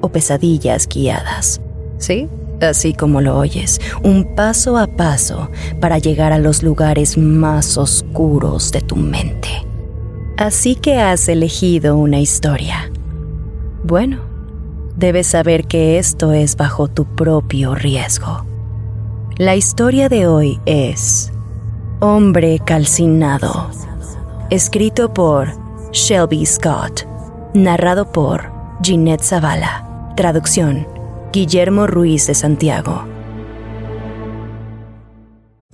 o pesadillas guiadas. ¿Sí? Así como lo oyes, un paso a paso para llegar a los lugares más oscuros de tu mente. Así que has elegido una historia. Bueno, debes saber que esto es bajo tu propio riesgo. La historia de hoy es Hombre Calcinado, escrito por Shelby Scott, narrado por Ginette Zavala. Traducción, Guillermo Ruiz de Santiago.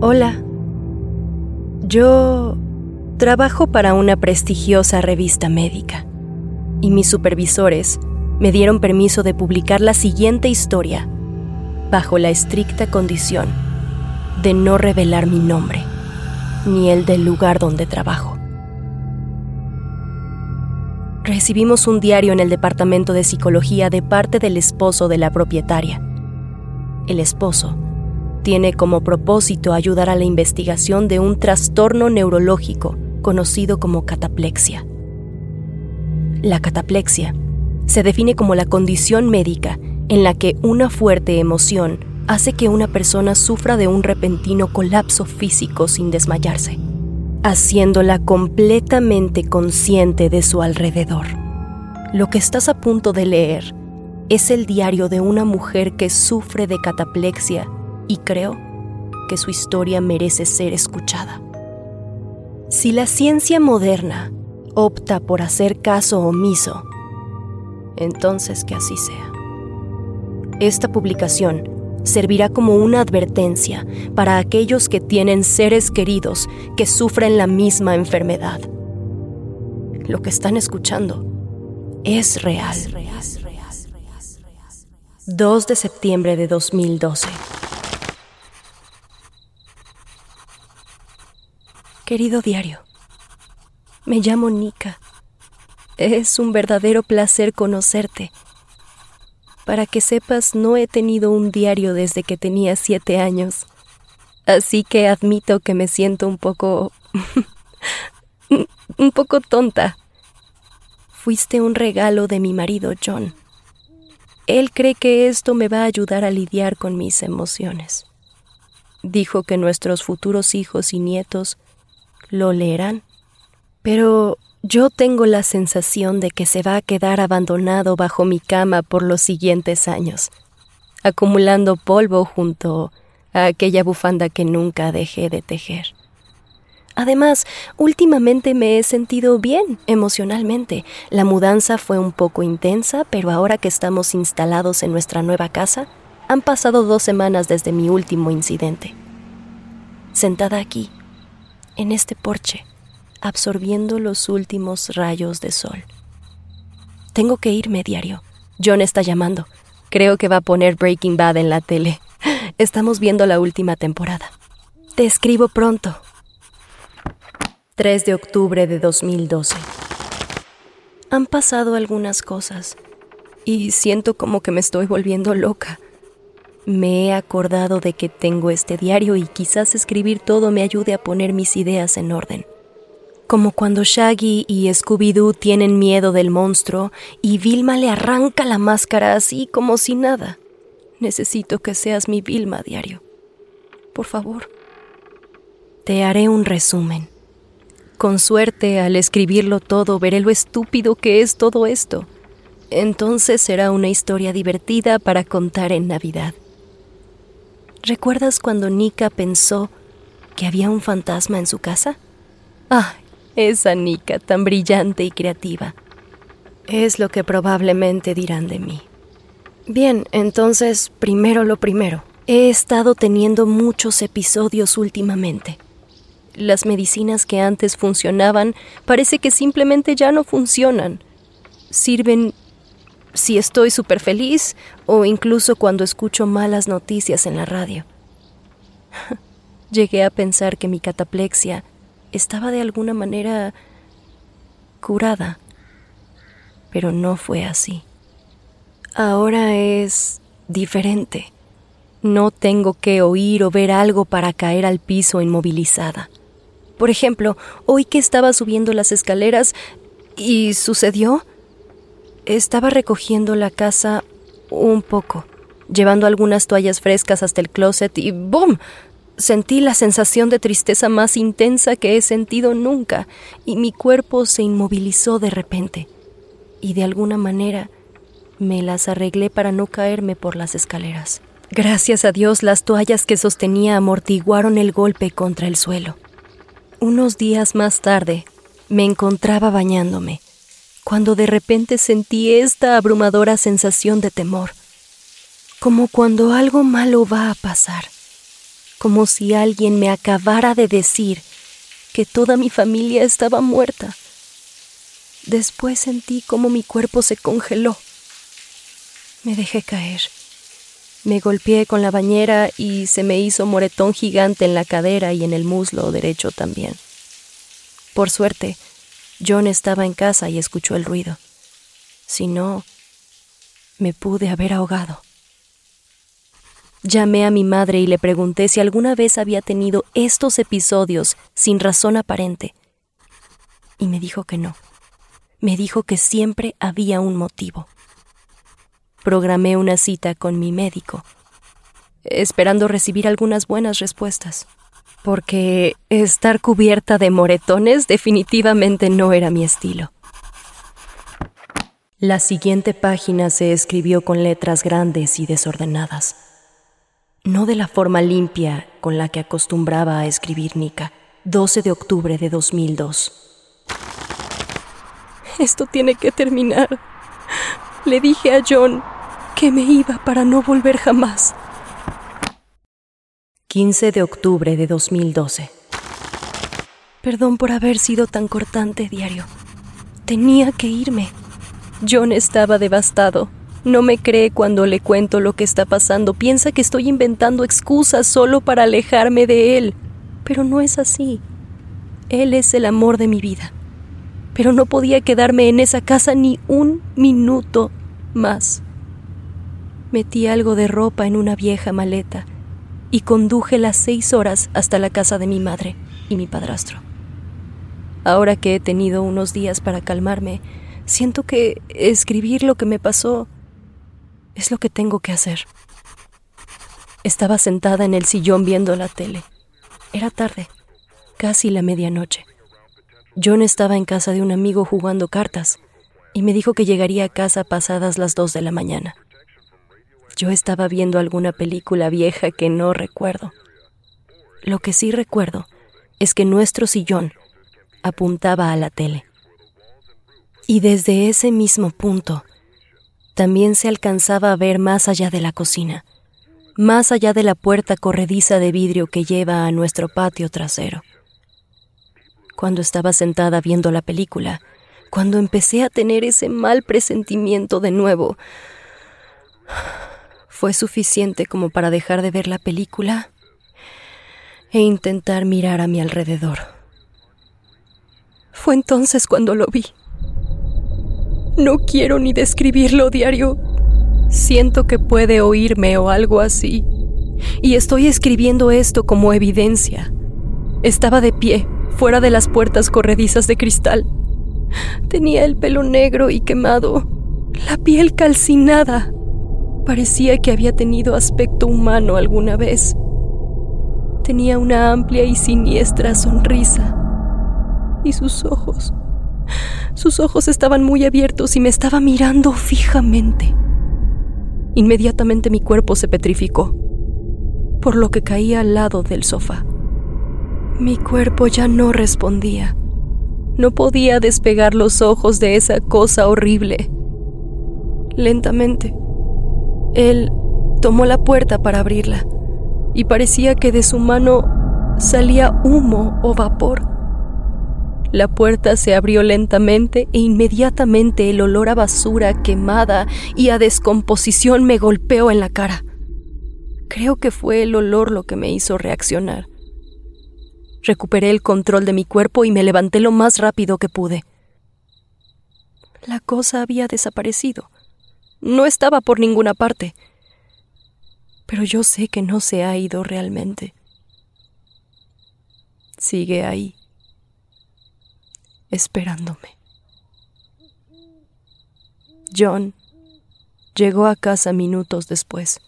Hola. Yo trabajo para una prestigiosa revista médica y mis supervisores me dieron permiso de publicar la siguiente historia bajo la estricta condición de no revelar mi nombre ni el del lugar donde trabajo. Recibimos un diario en el departamento de psicología de parte del esposo de la propietaria. El esposo tiene como propósito ayudar a la investigación de un trastorno neurológico conocido como cataplexia. La cataplexia se define como la condición médica en la que una fuerte emoción hace que una persona sufra de un repentino colapso físico sin desmayarse, haciéndola completamente consciente de su alrededor. Lo que estás a punto de leer es el diario de una mujer que sufre de cataplexia y creo que su historia merece ser escuchada. Si la ciencia moderna opta por hacer caso omiso, entonces que así sea. Esta publicación servirá como una advertencia para aquellos que tienen seres queridos que sufren la misma enfermedad. Lo que están escuchando es real. 2 de septiembre de 2012. Querido diario, me llamo Nika. Es un verdadero placer conocerte. Para que sepas, no he tenido un diario desde que tenía siete años. Así que admito que me siento un poco... un poco tonta. Fuiste un regalo de mi marido John. Él cree que esto me va a ayudar a lidiar con mis emociones. Dijo que nuestros futuros hijos y nietos lo leerán. Pero yo tengo la sensación de que se va a quedar abandonado bajo mi cama por los siguientes años, acumulando polvo junto a aquella bufanda que nunca dejé de tejer. Además, últimamente me he sentido bien emocionalmente. La mudanza fue un poco intensa, pero ahora que estamos instalados en nuestra nueva casa, han pasado dos semanas desde mi último incidente. Sentada aquí, en este porche, absorbiendo los últimos rayos de sol. Tengo que irme diario. John está llamando. Creo que va a poner Breaking Bad en la tele. Estamos viendo la última temporada. Te escribo pronto. 3 de octubre de 2012. Han pasado algunas cosas y siento como que me estoy volviendo loca. Me he acordado de que tengo este diario y quizás escribir todo me ayude a poner mis ideas en orden. Como cuando Shaggy y Scooby-Doo tienen miedo del monstruo y Vilma le arranca la máscara así como si nada. Necesito que seas mi Vilma diario. Por favor. Te haré un resumen. Con suerte, al escribirlo todo, veré lo estúpido que es todo esto. Entonces será una historia divertida para contar en Navidad. ¿Recuerdas cuando Nika pensó que había un fantasma en su casa? Ah, esa Nika tan brillante y creativa. Es lo que probablemente dirán de mí. Bien, entonces, primero lo primero. He estado teniendo muchos episodios últimamente. Las medicinas que antes funcionaban parece que simplemente ya no funcionan. Sirven si estoy súper feliz o incluso cuando escucho malas noticias en la radio. Llegué a pensar que mi cataplexia estaba de alguna manera curada, pero no fue así. Ahora es diferente. No tengo que oír o ver algo para caer al piso inmovilizada. Por ejemplo, hoy que estaba subiendo las escaleras y sucedió, estaba recogiendo la casa un poco, llevando algunas toallas frescas hasta el closet y ¡boom! Sentí la sensación de tristeza más intensa que he sentido nunca y mi cuerpo se inmovilizó de repente. Y de alguna manera me las arreglé para no caerme por las escaleras. Gracias a Dios las toallas que sostenía amortiguaron el golpe contra el suelo. Unos días más tarde me encontraba bañándome cuando de repente sentí esta abrumadora sensación de temor, como cuando algo malo va a pasar, como si alguien me acabara de decir que toda mi familia estaba muerta. Después sentí como mi cuerpo se congeló. Me dejé caer. Me golpeé con la bañera y se me hizo moretón gigante en la cadera y en el muslo derecho también. Por suerte, John estaba en casa y escuchó el ruido. Si no, me pude haber ahogado. Llamé a mi madre y le pregunté si alguna vez había tenido estos episodios sin razón aparente. Y me dijo que no. Me dijo que siempre había un motivo. Programé una cita con mi médico, esperando recibir algunas buenas respuestas porque estar cubierta de moretones definitivamente no era mi estilo. La siguiente página se escribió con letras grandes y desordenadas, no de la forma limpia con la que acostumbraba a escribir Nika. 12 de octubre de 2002. Esto tiene que terminar. Le dije a John que me iba para no volver jamás. 15 de octubre de 2012. Perdón por haber sido tan cortante, diario. Tenía que irme. John estaba devastado. No me cree cuando le cuento lo que está pasando. Piensa que estoy inventando excusas solo para alejarme de él. Pero no es así. Él es el amor de mi vida. Pero no podía quedarme en esa casa ni un minuto más. Metí algo de ropa en una vieja maleta y conduje las seis horas hasta la casa de mi madre y mi padrastro. Ahora que he tenido unos días para calmarme, siento que escribir lo que me pasó es lo que tengo que hacer. Estaba sentada en el sillón viendo la tele. Era tarde, casi la medianoche. John estaba en casa de un amigo jugando cartas y me dijo que llegaría a casa pasadas las dos de la mañana. Yo estaba viendo alguna película vieja que no recuerdo. Lo que sí recuerdo es que nuestro sillón apuntaba a la tele. Y desde ese mismo punto también se alcanzaba a ver más allá de la cocina, más allá de la puerta corrediza de vidrio que lleva a nuestro patio trasero. Cuando estaba sentada viendo la película, cuando empecé a tener ese mal presentimiento de nuevo, fue suficiente como para dejar de ver la película e intentar mirar a mi alrededor. Fue entonces cuando lo vi. No quiero ni describirlo diario. Siento que puede oírme o algo así. Y estoy escribiendo esto como evidencia. Estaba de pie, fuera de las puertas corredizas de cristal. Tenía el pelo negro y quemado, la piel calcinada. Parecía que había tenido aspecto humano alguna vez. Tenía una amplia y siniestra sonrisa. Y sus ojos. Sus ojos estaban muy abiertos y me estaba mirando fijamente. Inmediatamente mi cuerpo se petrificó, por lo que caí al lado del sofá. Mi cuerpo ya no respondía. No podía despegar los ojos de esa cosa horrible. Lentamente, él tomó la puerta para abrirla y parecía que de su mano salía humo o vapor. La puerta se abrió lentamente e inmediatamente el olor a basura quemada y a descomposición me golpeó en la cara. Creo que fue el olor lo que me hizo reaccionar. Recuperé el control de mi cuerpo y me levanté lo más rápido que pude. La cosa había desaparecido. No estaba por ninguna parte. Pero yo sé que no se ha ido realmente. Sigue ahí, esperándome. John llegó a casa minutos después.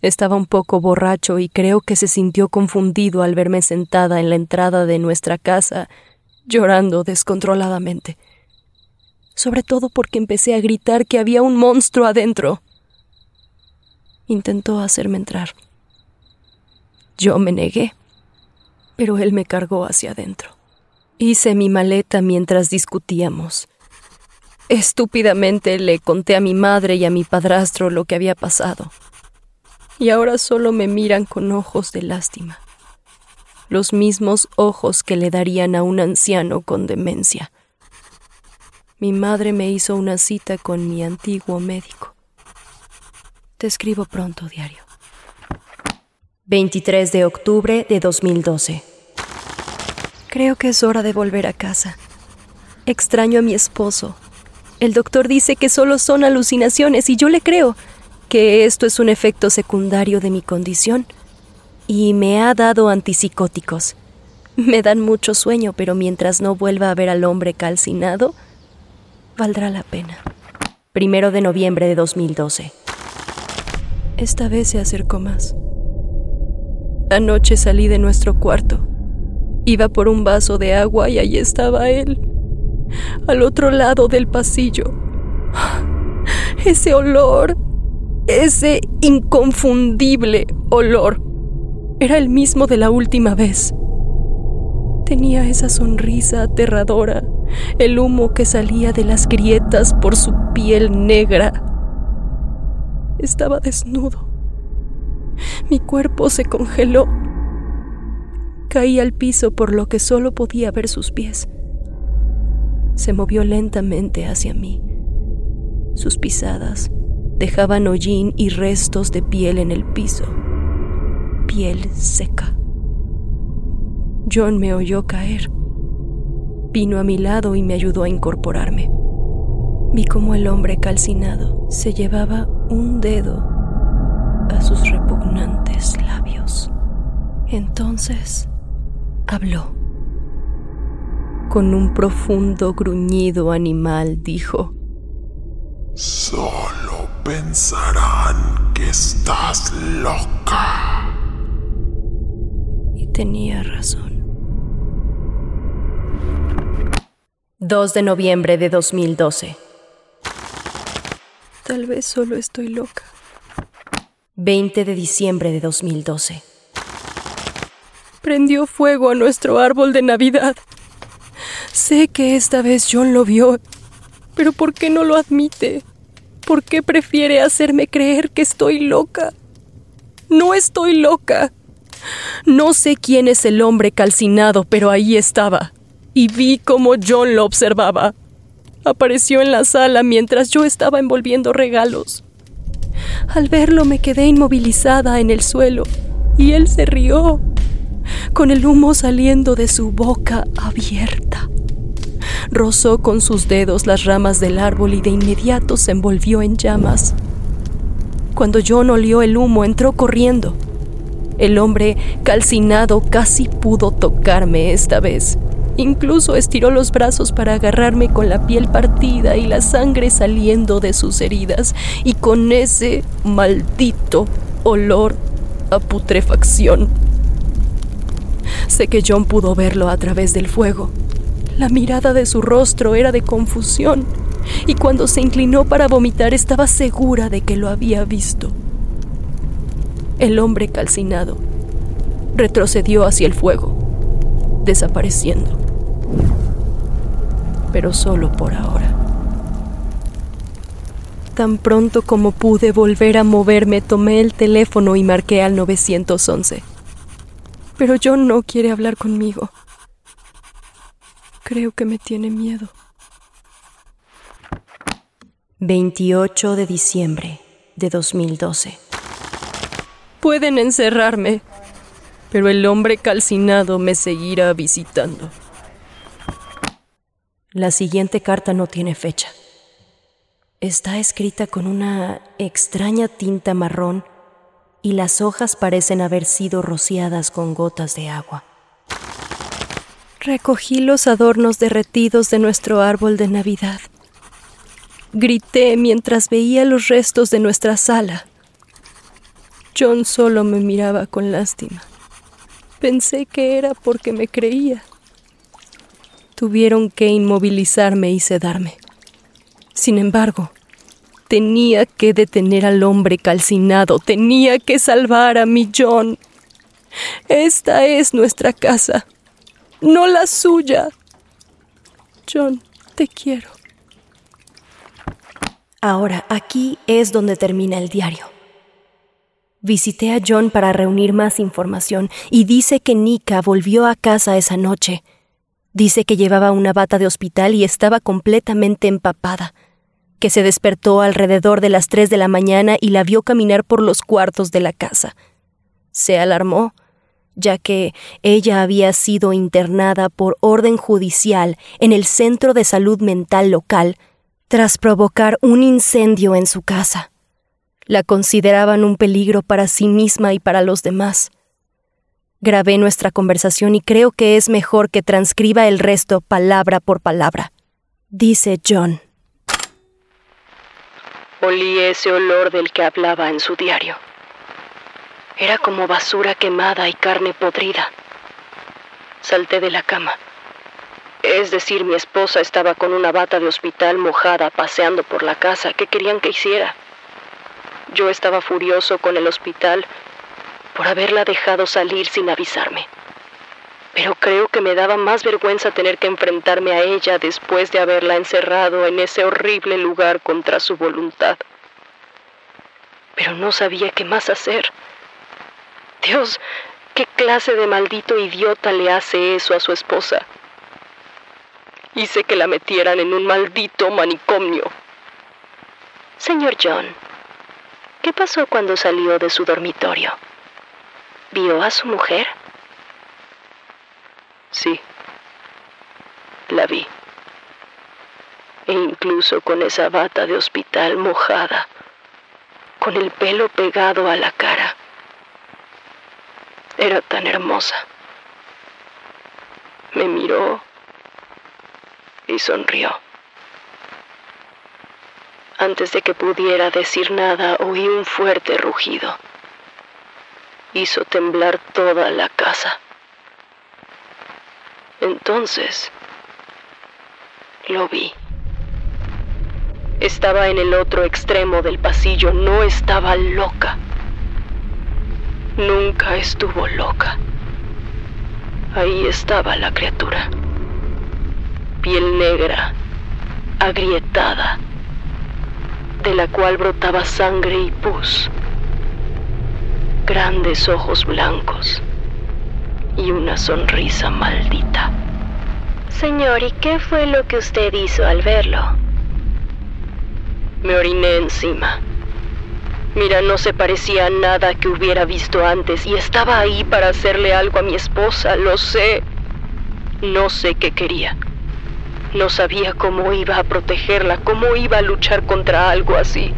Estaba un poco borracho y creo que se sintió confundido al verme sentada en la entrada de nuestra casa, llorando descontroladamente. Sobre todo porque empecé a gritar que había un monstruo adentro. Intentó hacerme entrar. Yo me negué, pero él me cargó hacia adentro. Hice mi maleta mientras discutíamos. Estúpidamente le conté a mi madre y a mi padrastro lo que había pasado y ahora solo me miran con ojos de lástima, los mismos ojos que le darían a un anciano con demencia. Mi madre me hizo una cita con mi antiguo médico. Te escribo pronto, diario. 23 de octubre de 2012. Creo que es hora de volver a casa. Extraño a mi esposo. El doctor dice que solo son alucinaciones y yo le creo que esto es un efecto secundario de mi condición y me ha dado antipsicóticos. Me dan mucho sueño, pero mientras no vuelva a ver al hombre calcinado, valdrá la pena. Primero de noviembre de 2012. Esta vez se acercó más. Anoche salí de nuestro cuarto. Iba por un vaso de agua y allí estaba él, al otro lado del pasillo. Ese olor ese inconfundible olor era el mismo de la última vez. Tenía esa sonrisa aterradora, el humo que salía de las grietas por su piel negra. Estaba desnudo. Mi cuerpo se congeló. Caí al piso por lo que solo podía ver sus pies. Se movió lentamente hacia mí. Sus pisadas dejaban hollín y restos de piel en el piso. Piel seca. John me oyó caer. Vino a mi lado y me ayudó a incorporarme. Vi cómo el hombre calcinado se llevaba un dedo a sus repugnantes labios. Entonces habló. Con un profundo gruñido animal dijo, Solo pensarán que estás loca. Y tenía razón. 2 de noviembre de 2012. Tal vez solo estoy loca. 20 de diciembre de 2012. Prendió fuego a nuestro árbol de Navidad. Sé que esta vez John lo vio, pero ¿por qué no lo admite? ¿Por qué prefiere hacerme creer que estoy loca? No estoy loca. No sé quién es el hombre calcinado, pero ahí estaba. Y vi cómo John lo observaba. Apareció en la sala mientras yo estaba envolviendo regalos. Al verlo me quedé inmovilizada en el suelo y él se rió, con el humo saliendo de su boca abierta. rozó con sus dedos las ramas del árbol y de inmediato se envolvió en llamas. Cuando John olió el humo, entró corriendo. El hombre, calcinado, casi pudo tocarme esta vez. Incluso estiró los brazos para agarrarme con la piel partida y la sangre saliendo de sus heridas y con ese maldito olor a putrefacción. Sé que John pudo verlo a través del fuego. La mirada de su rostro era de confusión y cuando se inclinó para vomitar estaba segura de que lo había visto. El hombre calcinado retrocedió hacia el fuego, desapareciendo pero solo por ahora. Tan pronto como pude volver a moverme, tomé el teléfono y marqué al 911. Pero John no quiere hablar conmigo. Creo que me tiene miedo. 28 de diciembre de 2012. Pueden encerrarme, pero el hombre calcinado me seguirá visitando. La siguiente carta no tiene fecha. Está escrita con una extraña tinta marrón y las hojas parecen haber sido rociadas con gotas de agua. Recogí los adornos derretidos de nuestro árbol de Navidad. Grité mientras veía los restos de nuestra sala. John solo me miraba con lástima. Pensé que era porque me creía. Tuvieron que inmovilizarme y sedarme. Sin embargo, tenía que detener al hombre calcinado, tenía que salvar a mi John. Esta es nuestra casa, no la suya. John, te quiero. Ahora, aquí es donde termina el diario. Visité a John para reunir más información y dice que Nika volvió a casa esa noche Dice que llevaba una bata de hospital y estaba completamente empapada, que se despertó alrededor de las tres de la mañana y la vio caminar por los cuartos de la casa. Se alarmó, ya que ella había sido internada por orden judicial en el Centro de Salud Mental local tras provocar un incendio en su casa. La consideraban un peligro para sí misma y para los demás. Grabé nuestra conversación y creo que es mejor que transcriba el resto palabra por palabra. Dice John. Olí ese olor del que hablaba en su diario. Era como basura quemada y carne podrida. Salté de la cama. Es decir, mi esposa estaba con una bata de hospital mojada paseando por la casa. ¿Qué querían que hiciera? Yo estaba furioso con el hospital por haberla dejado salir sin avisarme. Pero creo que me daba más vergüenza tener que enfrentarme a ella después de haberla encerrado en ese horrible lugar contra su voluntad. Pero no sabía qué más hacer. Dios, ¿qué clase de maldito idiota le hace eso a su esposa? Hice que la metieran en un maldito manicomio. Señor John, ¿qué pasó cuando salió de su dormitorio? ¿Vio a su mujer? Sí, la vi. E incluso con esa bata de hospital mojada, con el pelo pegado a la cara. Era tan hermosa. Me miró y sonrió. Antes de que pudiera decir nada, oí un fuerte rugido hizo temblar toda la casa. Entonces, lo vi. Estaba en el otro extremo del pasillo, no estaba loca. Nunca estuvo loca. Ahí estaba la criatura. Piel negra, agrietada, de la cual brotaba sangre y pus grandes ojos blancos y una sonrisa maldita. Señor, ¿y qué fue lo que usted hizo al verlo? Me oriné encima. Mira, no se parecía a nada que hubiera visto antes y estaba ahí para hacerle algo a mi esposa, lo sé. No sé qué quería. No sabía cómo iba a protegerla, cómo iba a luchar contra algo así.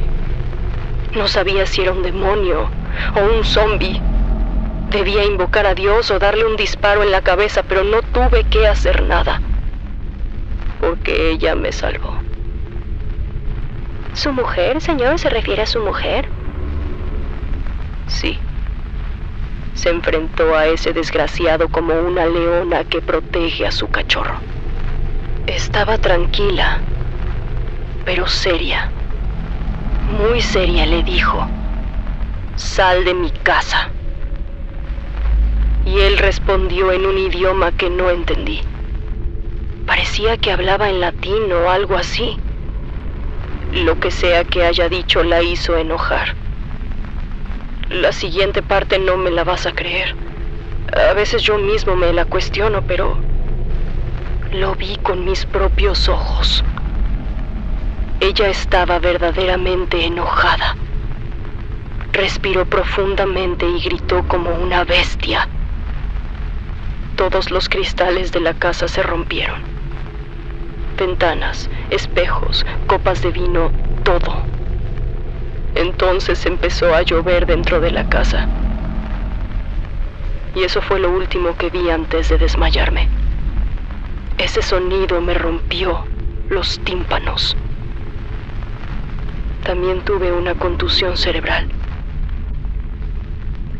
No sabía si era un demonio o un zombie. Debía invocar a Dios o darle un disparo en la cabeza, pero no tuve que hacer nada. Porque ella me salvó. ¿Su mujer, señor? ¿Se refiere a su mujer? Sí. Se enfrentó a ese desgraciado como una leona que protege a su cachorro. Estaba tranquila, pero seria. Muy seria le dijo, sal de mi casa. Y él respondió en un idioma que no entendí. Parecía que hablaba en latín o algo así. Lo que sea que haya dicho la hizo enojar. La siguiente parte no me la vas a creer. A veces yo mismo me la cuestiono, pero lo vi con mis propios ojos. Ella estaba verdaderamente enojada. Respiró profundamente y gritó como una bestia. Todos los cristales de la casa se rompieron. Ventanas, espejos, copas de vino, todo. Entonces empezó a llover dentro de la casa. Y eso fue lo último que vi antes de desmayarme. Ese sonido me rompió los tímpanos. También tuve una contusión cerebral.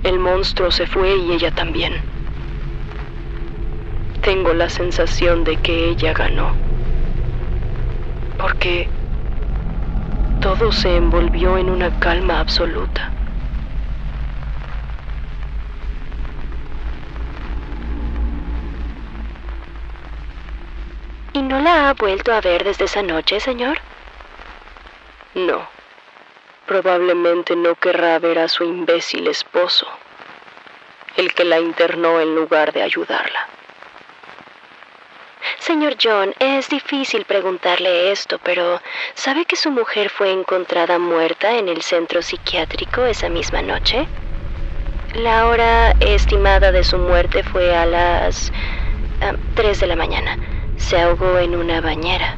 El monstruo se fue y ella también. Tengo la sensación de que ella ganó. Porque todo se envolvió en una calma absoluta. ¿Y no la ha vuelto a ver desde esa noche, señor? No. Probablemente no querrá ver a su imbécil esposo, el que la internó en lugar de ayudarla. Señor John, es difícil preguntarle esto, pero ¿sabe que su mujer fue encontrada muerta en el centro psiquiátrico esa misma noche? La hora estimada de su muerte fue a las 3 de la mañana. Se ahogó en una bañera.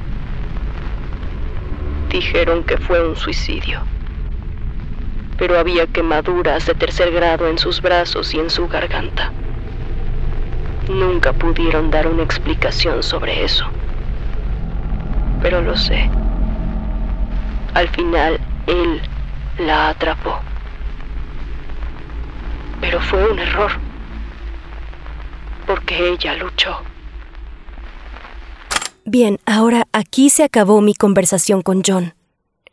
Dijeron que fue un suicidio. Pero había quemaduras de tercer grado en sus brazos y en su garganta. Nunca pudieron dar una explicación sobre eso. Pero lo sé. Al final, él la atrapó. Pero fue un error. Porque ella luchó. Bien, ahora aquí se acabó mi conversación con John.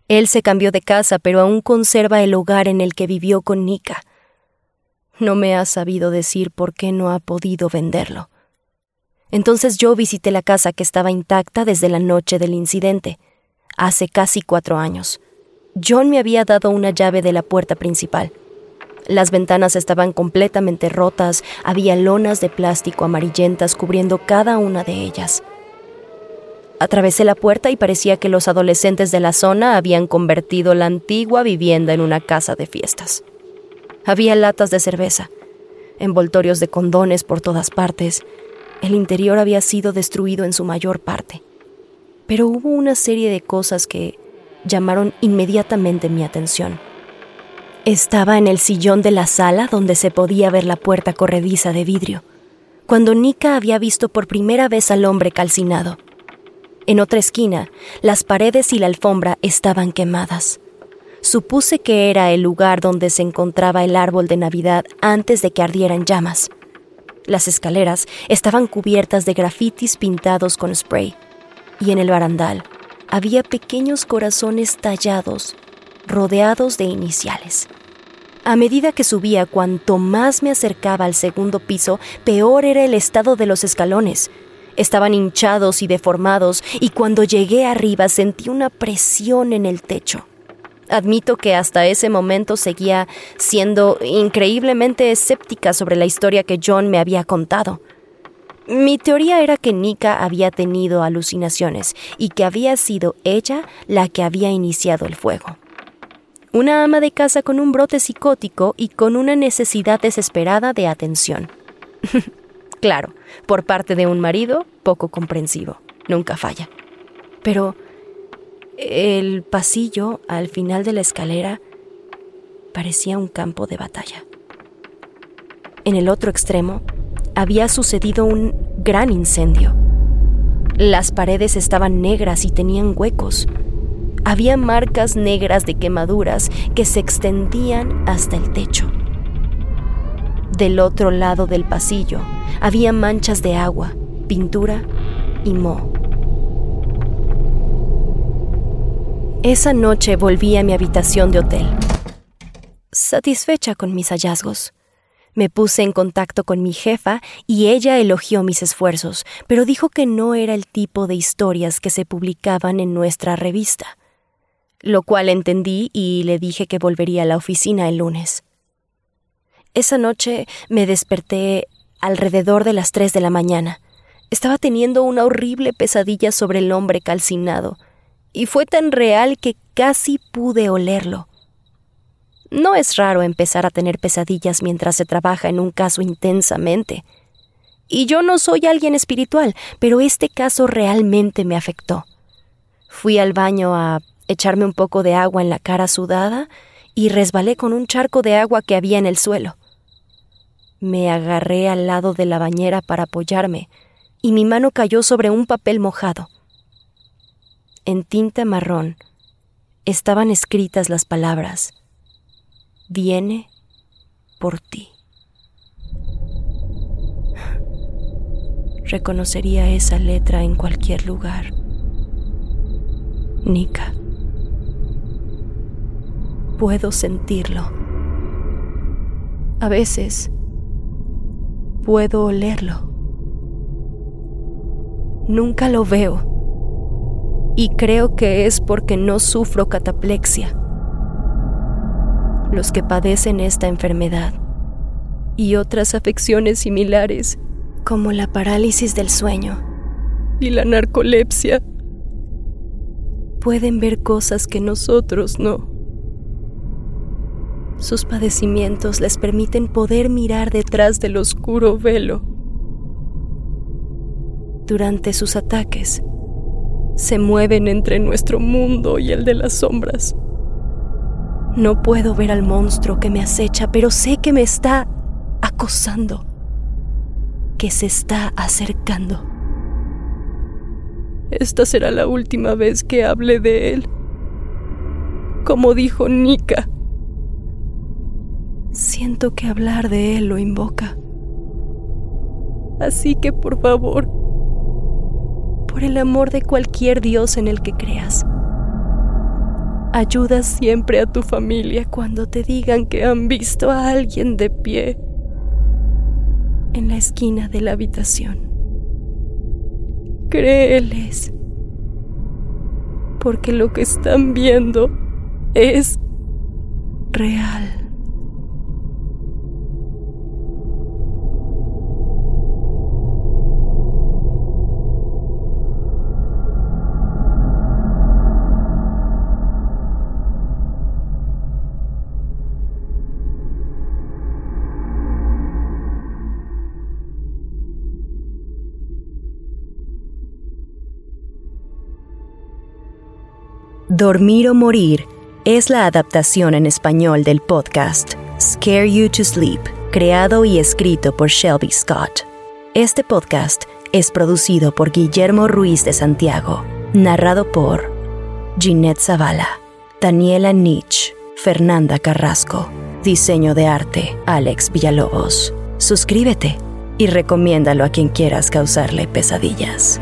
Él se cambió de casa, pero aún conserva el hogar en el que vivió con Nika. No me ha sabido decir por qué no ha podido venderlo. Entonces yo visité la casa que estaba intacta desde la noche del incidente, hace casi cuatro años. John me había dado una llave de la puerta principal. Las ventanas estaban completamente rotas, había lonas de plástico amarillentas cubriendo cada una de ellas. Atravesé la puerta y parecía que los adolescentes de la zona habían convertido la antigua vivienda en una casa de fiestas. Había latas de cerveza, envoltorios de condones por todas partes. El interior había sido destruido en su mayor parte. Pero hubo una serie de cosas que llamaron inmediatamente mi atención. Estaba en el sillón de la sala donde se podía ver la puerta corrediza de vidrio, cuando Nika había visto por primera vez al hombre calcinado. En otra esquina, las paredes y la alfombra estaban quemadas. Supuse que era el lugar donde se encontraba el árbol de Navidad antes de que ardiera en llamas. Las escaleras estaban cubiertas de grafitis pintados con spray, y en el barandal había pequeños corazones tallados, rodeados de iniciales. A medida que subía, cuanto más me acercaba al segundo piso, peor era el estado de los escalones. Estaban hinchados y deformados, y cuando llegué arriba sentí una presión en el techo. Admito que hasta ese momento seguía siendo increíblemente escéptica sobre la historia que John me había contado. Mi teoría era que Nika había tenido alucinaciones y que había sido ella la que había iniciado el fuego. Una ama de casa con un brote psicótico y con una necesidad desesperada de atención. claro, por parte de un marido poco comprensivo. nunca falla. Pero el pasillo al final de la escalera parecía un campo de batalla. En el otro extremo había sucedido un gran incendio. Las paredes estaban negras y tenían huecos. Había marcas negras de quemaduras que se extendían hasta el techo. Del otro lado del pasillo había manchas de agua, pintura y moho. Esa noche volví a mi habitación de hotel, satisfecha con mis hallazgos. Me puse en contacto con mi jefa y ella elogió mis esfuerzos, pero dijo que no era el tipo de historias que se publicaban en nuestra revista, lo cual entendí y le dije que volvería a la oficina el lunes. Esa noche me desperté alrededor de las tres de la mañana. Estaba teniendo una horrible pesadilla sobre el hombre calcinado, y fue tan real que casi pude olerlo. No es raro empezar a tener pesadillas mientras se trabaja en un caso intensamente. Y yo no soy alguien espiritual, pero este caso realmente me afectó. Fui al baño a echarme un poco de agua en la cara sudada y resbalé con un charco de agua que había en el suelo. Me agarré al lado de la bañera para apoyarme y mi mano cayó sobre un papel mojado. En tinta marrón estaban escritas las palabras viene por ti. Reconocería esa letra en cualquier lugar. Nika. Puedo sentirlo. A veces puedo olerlo. Nunca lo veo. Y creo que es porque no sufro cataplexia los que padecen esta enfermedad y otras afecciones similares como la parálisis del sueño y la narcolepsia pueden ver cosas que nosotros no. Sus padecimientos les permiten poder mirar detrás del oscuro velo. Durante sus ataques, se mueven entre nuestro mundo y el de las sombras. No puedo ver al monstruo que me acecha, pero sé que me está acosando, que se está acercando. Esta será la última vez que hable de él. Como dijo Nika. Siento que hablar de él lo invoca. Así que por favor, por el amor de cualquier Dios en el que creas, Ayuda siempre a tu familia cuando te digan que han visto a alguien de pie en la esquina de la habitación. Créeles, porque lo que están viendo es real. Dormir o Morir es la adaptación en español del podcast Scare You to Sleep, creado y escrito por Shelby Scott. Este podcast es producido por Guillermo Ruiz de Santiago, narrado por Ginette Zavala, Daniela Nietzsche, Fernanda Carrasco, diseño de arte Alex Villalobos. Suscríbete y recomiéndalo a quien quieras causarle pesadillas.